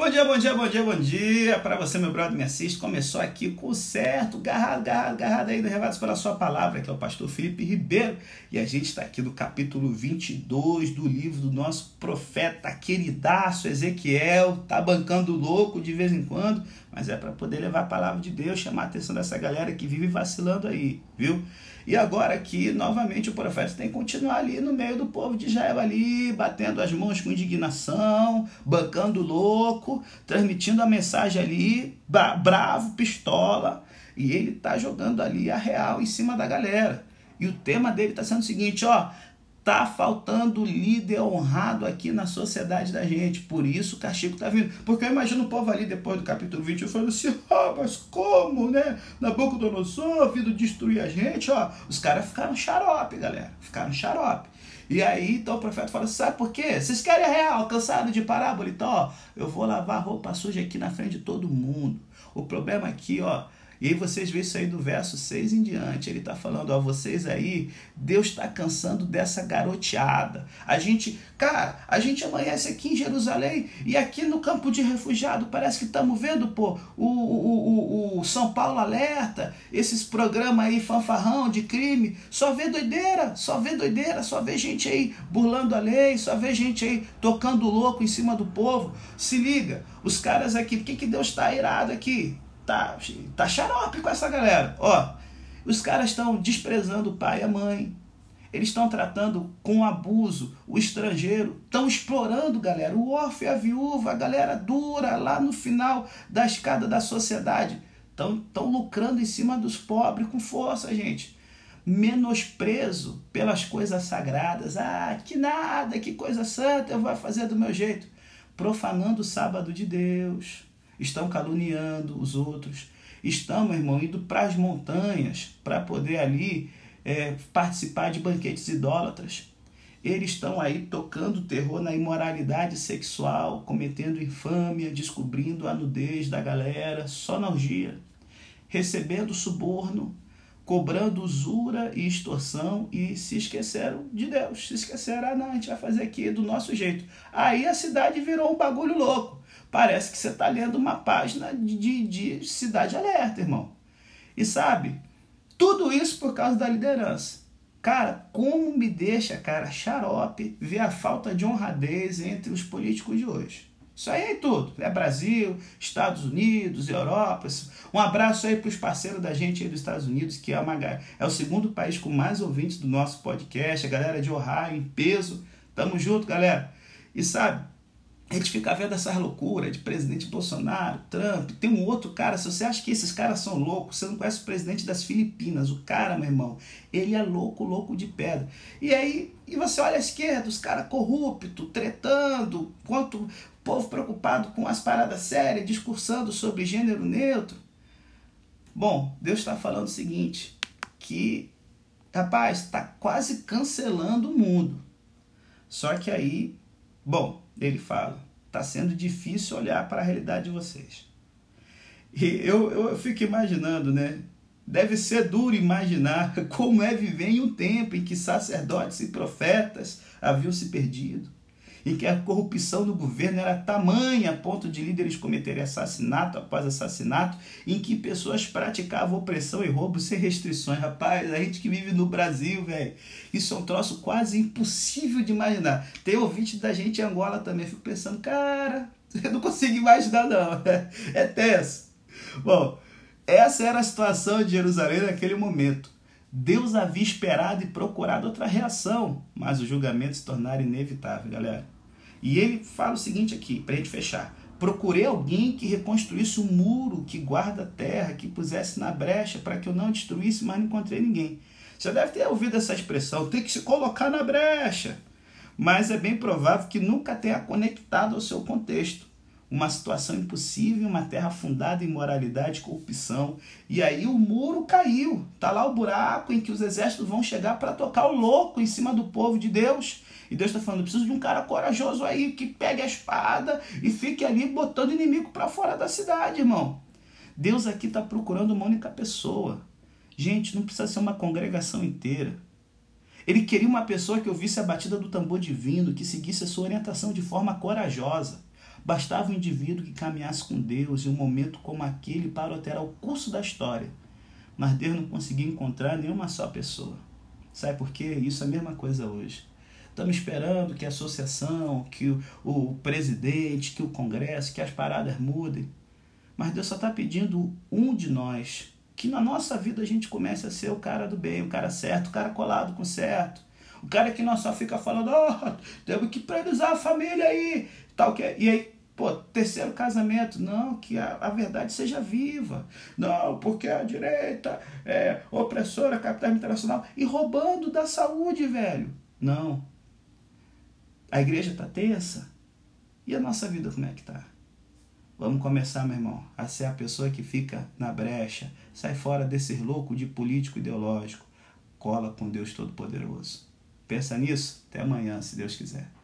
Bom dia, bom dia, bom dia, bom dia para você, meu brother, me assiste. Começou aqui com certo, garrado, garrado, garrado aí, levados pela sua palavra, que é o pastor Felipe Ribeiro. E a gente está aqui no capítulo 22 do livro do nosso profeta queridaço Ezequiel. Tá bancando louco de vez em quando, mas é para poder levar a palavra de Deus, chamar a atenção dessa galera que vive vacilando aí, viu? E agora aqui, novamente, o profeta tem que continuar ali no meio do povo de Israel ali, batendo as mãos com indignação, bancando louco, transmitindo a mensagem ali, bravo, pistola. E ele tá jogando ali a real em cima da galera. E o tema dele está sendo o seguinte, ó, Tá faltando líder honrado aqui na sociedade da gente. Por isso o castigo tá vindo. Porque eu imagino o povo ali depois do capítulo 20 falando assim: ah, mas como, né? Na boca do noção, vindo destruir a gente, ó. Os caras ficaram xarope, galera. Ficaram xarope. E aí, então o profeta fala: sabe por quê? Vocês querem real, cansado de parábola? Então, ó, eu vou lavar roupa suja aqui na frente de todo mundo. O problema aqui, ó e aí vocês veem isso aí do verso 6 em diante. Ele está falando, ó, vocês aí, Deus está cansando dessa garoteada. A gente, cara, a gente amanhece aqui em Jerusalém e aqui no campo de refugiado, parece que estamos vendo, pô, o, o, o, o São Paulo Alerta, esses programas aí fanfarrão de crime, só vê doideira, só vê doideira, só vê gente aí burlando a lei, só vê gente aí tocando louco em cima do povo. Se liga, os caras aqui, por que, que Deus está irado aqui? Tá, tá xarope com essa galera. Ó, os caras estão desprezando o pai e a mãe. Eles estão tratando com abuso o estrangeiro, estão explorando, galera, o órfão e a viúva, a galera dura lá no final da escada da sociedade. Estão lucrando em cima dos pobres com força, gente. Menosprezo pelas coisas sagradas. Ah, que nada, que coisa santa, eu vou fazer do meu jeito. Profanando o sábado de Deus estão caluniando os outros, estão, meu irmão, indo para as montanhas para poder ali é, participar de banquetes idólatras. Eles estão aí tocando terror na imoralidade sexual, cometendo infâmia, descobrindo a nudez da galera, só na orgia, recebendo suborno, cobrando usura e extorsão e se esqueceram de Deus. Se esqueceram, ah, não, a gente vai fazer aqui do nosso jeito. Aí a cidade virou um bagulho louco. Parece que você está lendo uma página de, de, de Cidade Alerta, irmão. E sabe, tudo isso por causa da liderança. Cara, como me deixa, cara, xarope ver a falta de honradez entre os políticos de hoje. Isso aí é tudo. É Brasil, Estados Unidos, Europa. Um abraço aí para os parceiros da gente aí dos Estados Unidos, que é, uma, é o segundo país com mais ouvintes do nosso podcast. A galera de Ohio, em peso. Tamo junto, galera. E sabe, a gente fica vendo essas loucuras de presidente Bolsonaro, Trump. Tem um outro cara, se você acha que esses caras são loucos, você não conhece o presidente das Filipinas. O cara, meu irmão, ele é louco, louco de pedra. E aí, e você olha à esquerda, os caras corruptos, tretando, quanto povo preocupado com as paradas sérias, discursando sobre gênero neutro. Bom, Deus está falando o seguinte, que, rapaz, está quase cancelando o mundo. Só que aí, bom, ele fala: está sendo difícil olhar para a realidade de vocês. E eu, eu fico imaginando, né? Deve ser duro imaginar como é viver em um tempo em que sacerdotes e profetas haviam se perdido em que a corrupção no governo era tamanha a ponto de líderes cometerem assassinato após assassinato, em que pessoas praticavam opressão e roubo sem restrições. Rapaz, a gente que vive no Brasil, velho, isso é um troço quase impossível de imaginar. Tem ouvinte da gente em Angola também, fico pensando, cara, eu não consigo imaginar não, é tenso. Bom, essa era a situação de Jerusalém naquele momento. Deus havia esperado e procurado outra reação, mas o julgamento se tornara inevitável, galera. E ele fala o seguinte aqui, para a gente fechar. Procurei alguém que reconstruísse um muro que guarda a terra, que pusesse na brecha para que eu não destruísse, mas não encontrei ninguém. Você deve ter ouvido essa expressão, tem que se colocar na brecha. Mas é bem provável que nunca tenha conectado ao seu contexto uma situação impossível, uma terra fundada em moralidade e corrupção. E aí o muro caiu. Tá lá o buraco em que os exércitos vão chegar para tocar o louco em cima do povo de Deus. E Deus está falando: preciso de um cara corajoso aí que pegue a espada e fique ali botando inimigo para fora da cidade, irmão. Deus aqui está procurando uma única pessoa. Gente, não precisa ser uma congregação inteira. Ele queria uma pessoa que ouvisse a batida do tambor divino, que seguisse a sua orientação de forma corajosa. Bastava um indivíduo que caminhasse com Deus em um momento como aquele para alterar o curso da história. Mas Deus não conseguia encontrar nenhuma só pessoa. Sabe por quê? Isso é a mesma coisa hoje. Estamos esperando que a associação, que o, o presidente, que o Congresso, que as paradas mudem. Mas Deus só está pedindo um de nós. Que na nossa vida a gente comece a ser o cara do bem, o cara certo, o cara colado com certo. O cara que não só fica falando, oh, temos que priorizar a família aí, tal que é. E aí, pô, terceiro casamento, não, que a, a verdade seja viva. Não, porque a direita é opressora, capitalismo internacional e roubando da saúde, velho. Não. A igreja está tensa. E a nossa vida como é que tá? Vamos começar, meu irmão, a ser a pessoa que fica na brecha, sai fora desse louco de político ideológico, cola com Deus Todo-Poderoso. Pensa nisso? Até amanhã, se Deus quiser.